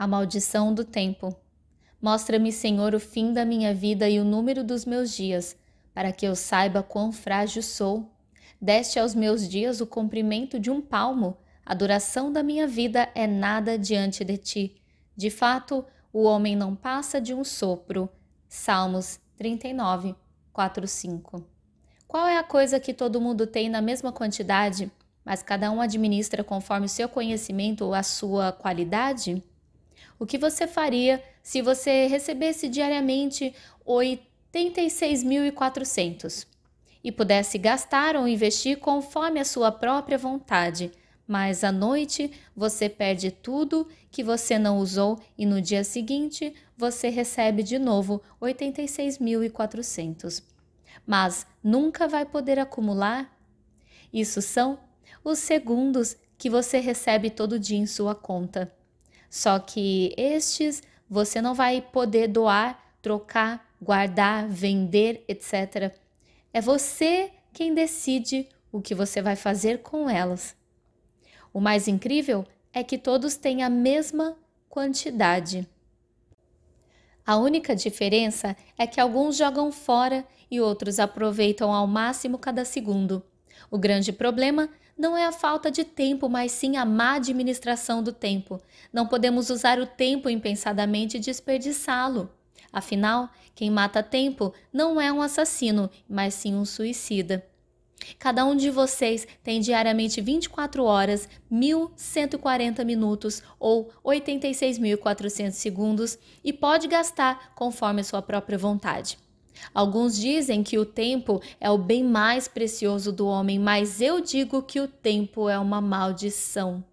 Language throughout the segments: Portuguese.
A maldição do tempo. Mostra-me, Senhor, o fim da minha vida e o número dos meus dias, para que eu saiba quão frágil sou. Deste aos meus dias o comprimento de um palmo, a duração da minha vida é nada diante de ti. De fato, o homem não passa de um sopro. Salmos 39, 4, 5. Qual é a coisa que todo mundo tem na mesma quantidade, mas cada um administra conforme o seu conhecimento ou a sua qualidade? O que você faria se você recebesse diariamente 86.400 e pudesse gastar ou investir conforme a sua própria vontade, mas à noite você perde tudo que você não usou e no dia seguinte você recebe de novo 86.400. Mas nunca vai poder acumular? Isso são os segundos que você recebe todo dia em sua conta. Só que estes você não vai poder doar, trocar, guardar, vender, etc. É você quem decide o que você vai fazer com elas. O mais incrível é que todos têm a mesma quantidade. A única diferença é que alguns jogam fora e outros aproveitam ao máximo cada segundo. O grande problema não é a falta de tempo, mas sim a má administração do tempo. Não podemos usar o tempo impensadamente e desperdiçá-lo. Afinal, quem mata tempo não é um assassino, mas sim um suicida. Cada um de vocês tem diariamente 24 horas, 1.140 minutos ou 86.400 segundos e pode gastar conforme sua própria vontade. Alguns dizem que o tempo é o bem mais precioso do homem, mas eu digo que o tempo é uma maldição.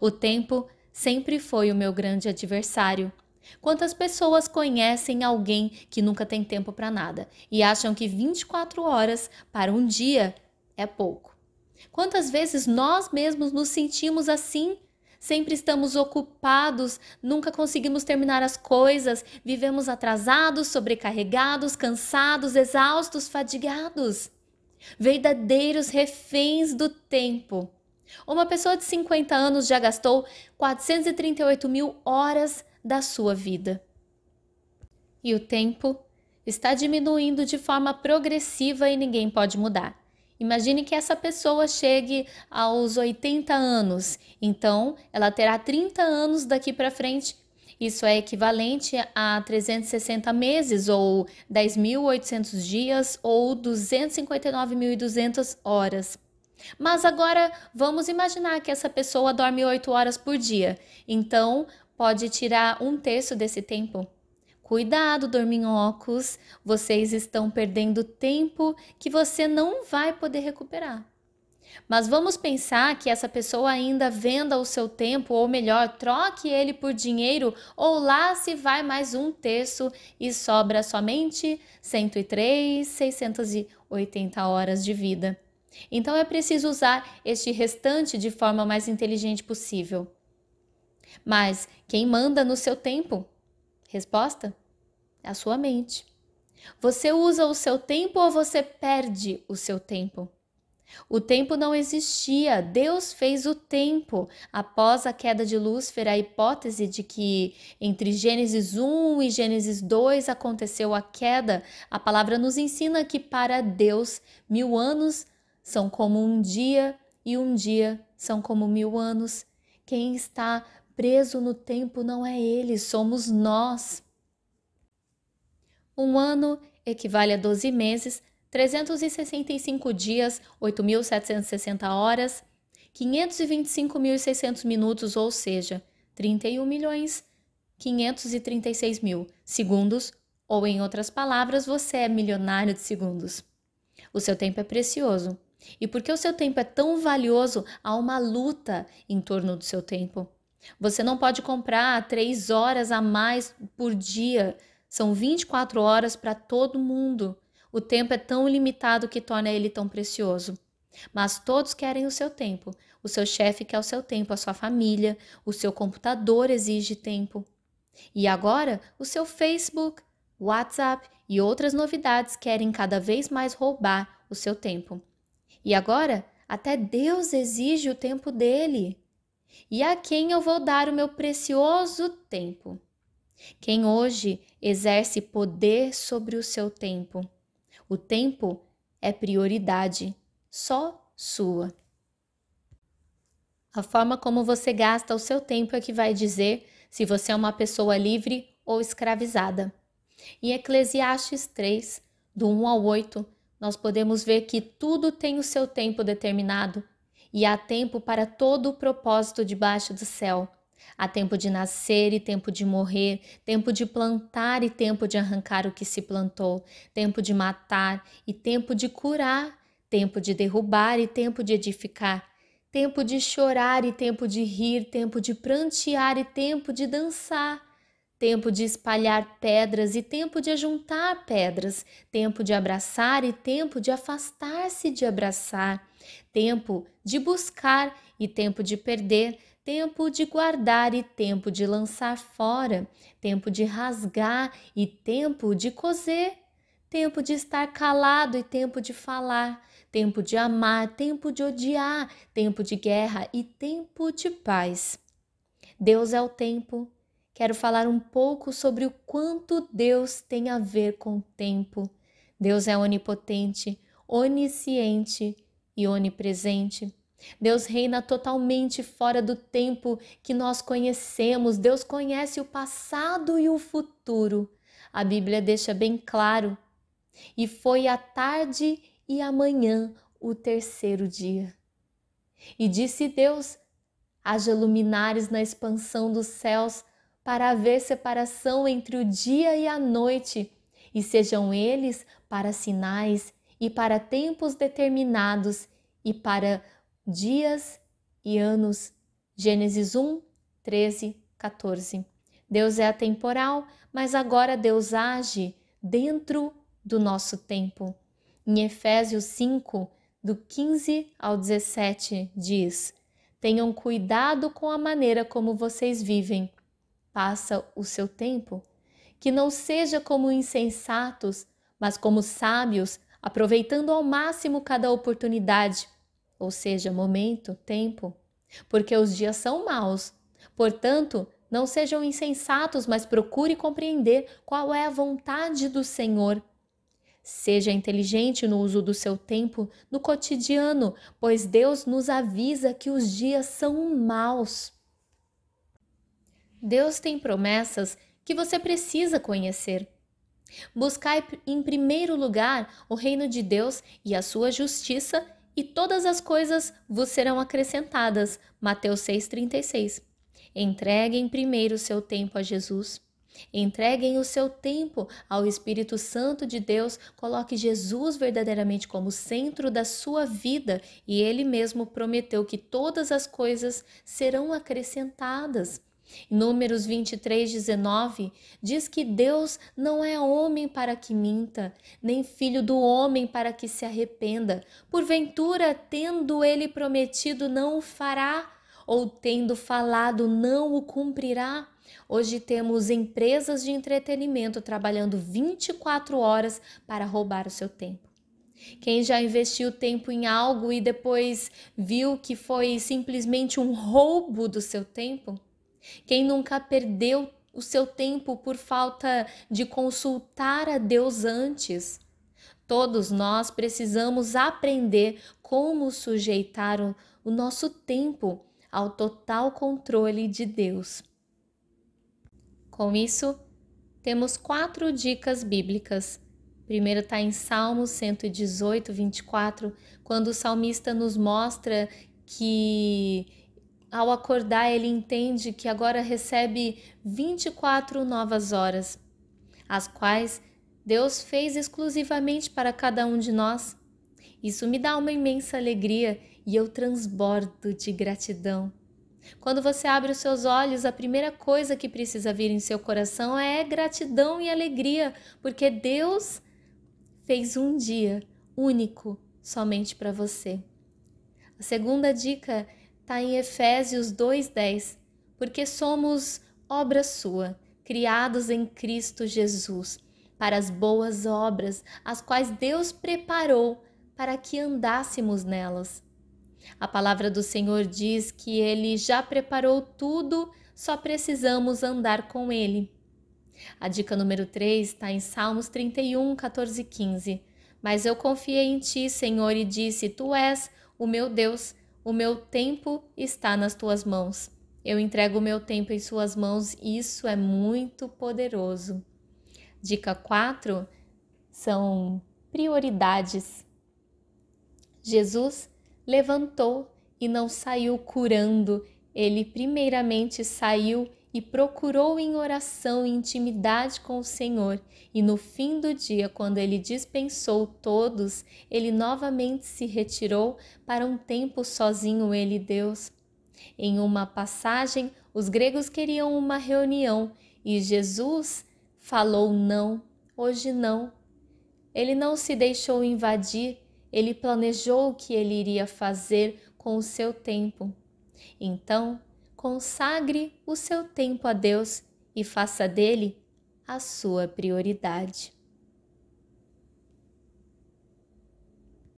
O tempo sempre foi o meu grande adversário. Quantas pessoas conhecem alguém que nunca tem tempo para nada e acham que 24 horas para um dia é pouco? Quantas vezes nós mesmos nos sentimos assim? Sempre estamos ocupados, nunca conseguimos terminar as coisas, vivemos atrasados, sobrecarregados, cansados, exaustos, fadigados. Verdadeiros reféns do tempo. Uma pessoa de 50 anos já gastou 438 mil horas da sua vida. E o tempo está diminuindo de forma progressiva e ninguém pode mudar. Imagine que essa pessoa chegue aos 80 anos, então ela terá 30 anos daqui para frente. Isso é equivalente a 360 meses, ou 10.800 dias, ou 259.200 horas. Mas agora vamos imaginar que essa pessoa dorme 8 horas por dia. Então, pode tirar um terço desse tempo. Cuidado, dorminhocos, vocês estão perdendo tempo que você não vai poder recuperar. Mas vamos pensar que essa pessoa ainda venda o seu tempo, ou melhor, troque ele por dinheiro, ou lá se vai mais um terço e sobra somente 103, 680 horas de vida. Então é preciso usar este restante de forma mais inteligente possível. Mas quem manda no seu tempo? Resposta: a sua mente. Você usa o seu tempo ou você perde o seu tempo? O tempo não existia, Deus fez o tempo. Após a queda de Lúcifer, a hipótese de que entre Gênesis 1 e Gênesis 2 aconteceu a queda, a palavra nos ensina que para Deus mil anos são como um dia e um dia são como mil anos. Quem está preso no tempo não é ele, somos nós. Um ano equivale a 12 meses, 365 dias, 8.760 horas, 525.600 minutos, ou seja, 31 milhões 536 mil segundos, ou em outras palavras, você é milionário de segundos. O seu tempo é precioso. E porque o seu tempo é tão valioso, há uma luta em torno do seu tempo. Você não pode comprar três horas a mais por dia. São 24 horas para todo mundo. O tempo é tão limitado que torna ele tão precioso. Mas todos querem o seu tempo. O seu chefe quer o seu tempo, a sua família, o seu computador exige tempo. E agora, o seu Facebook, WhatsApp e outras novidades querem cada vez mais roubar o seu tempo. E agora, até Deus exige o tempo dele. E a quem eu vou dar o meu precioso tempo? Quem hoje exerce poder sobre o seu tempo? O tempo é prioridade, só sua. A forma como você gasta o seu tempo é que vai dizer se você é uma pessoa livre ou escravizada. Em Eclesiastes 3, do 1 ao 8, nós podemos ver que tudo tem o seu tempo determinado e há tempo para todo o propósito debaixo do céu. Há tempo de nascer e tempo de morrer, tempo de plantar e tempo de arrancar o que se plantou, tempo de matar e tempo de curar, tempo de derrubar e tempo de edificar, tempo de chorar e tempo de rir, tempo de prantear e tempo de dançar tempo de espalhar pedras e tempo de ajuntar pedras, tempo de abraçar e tempo de afastar-se de abraçar, tempo de buscar e tempo de perder, tempo de guardar e tempo de lançar fora, tempo de rasgar e tempo de coser, tempo de estar calado e tempo de falar, tempo de amar, tempo de odiar, tempo de guerra e tempo de paz. Deus é o tempo, quero falar um pouco sobre o quanto Deus tem a ver com o tempo. Deus é onipotente, onisciente e onipresente. Deus reina totalmente fora do tempo que nós conhecemos. Deus conhece o passado e o futuro. A Bíblia deixa bem claro. E foi a tarde e amanhã o terceiro dia. E disse Deus: haja luminares na expansão dos céus para haver separação entre o dia e a noite, e sejam eles para sinais e para tempos determinados e para dias e anos. Gênesis 1, 13, 14. Deus é atemporal, mas agora Deus age dentro do nosso tempo. Em Efésios 5, do 15 ao 17, diz: Tenham cuidado com a maneira como vocês vivem passa o seu tempo, que não seja como insensatos, mas como sábios, aproveitando ao máximo cada oportunidade, ou seja, momento, tempo, porque os dias são maus. Portanto, não sejam insensatos, mas procure compreender qual é a vontade do Senhor. Seja inteligente no uso do seu tempo no cotidiano, pois Deus nos avisa que os dias são maus. Deus tem promessas que você precisa conhecer. Buscai em primeiro lugar o reino de Deus e a sua justiça, e todas as coisas vos serão acrescentadas. Mateus 6,36. Entreguem primeiro o seu tempo a Jesus. Entreguem o seu tempo ao Espírito Santo de Deus, coloque Jesus verdadeiramente como centro da sua vida e ele mesmo prometeu que todas as coisas serão acrescentadas. Números 23, 19 diz que Deus não é homem para que minta, nem filho do homem para que se arrependa. Porventura, tendo ele prometido, não o fará, ou tendo falado, não o cumprirá. Hoje temos empresas de entretenimento trabalhando 24 horas para roubar o seu tempo. Quem já investiu tempo em algo e depois viu que foi simplesmente um roubo do seu tempo? Quem nunca perdeu o seu tempo por falta de consultar a Deus antes? Todos nós precisamos aprender como sujeitar o, nosso tempo ao total controle de Deus. Com isso, temos quatro dicas bíblicas. Primeiro está em Salmos 118, 24, quando o salmista nos mostra que ao acordar, ele entende que agora recebe 24 novas horas, as quais Deus fez exclusivamente para cada um de nós. Isso me dá uma imensa alegria e eu transbordo de gratidão. Quando você abre os seus olhos, a primeira coisa que precisa vir em seu coração é gratidão e alegria, porque Deus fez um dia único somente para você. A segunda dica está em Efésios 2:10, porque somos obra sua, criados em Cristo Jesus, para as boas obras, as quais Deus preparou para que andássemos nelas. A palavra do Senhor diz que ele já preparou tudo, só precisamos andar com ele. A dica número 3 está em Salmos 31, 14 e 15. Mas eu confiei em ti, Senhor, e disse: Tu és o meu Deus, o meu tempo está nas tuas mãos. Eu entrego o meu tempo em suas mãos, isso é muito poderoso. Dica 4 são prioridades. Jesus levantou e não saiu curando, ele primeiramente saiu e procurou em oração e intimidade com o Senhor, e no fim do dia, quando ele dispensou todos, ele novamente se retirou para um tempo sozinho ele e Deus. Em uma passagem, os gregos queriam uma reunião e Jesus falou não, hoje não. Ele não se deixou invadir, ele planejou o que ele iria fazer com o seu tempo. Então, consagre o seu tempo a Deus e faça dele a sua prioridade.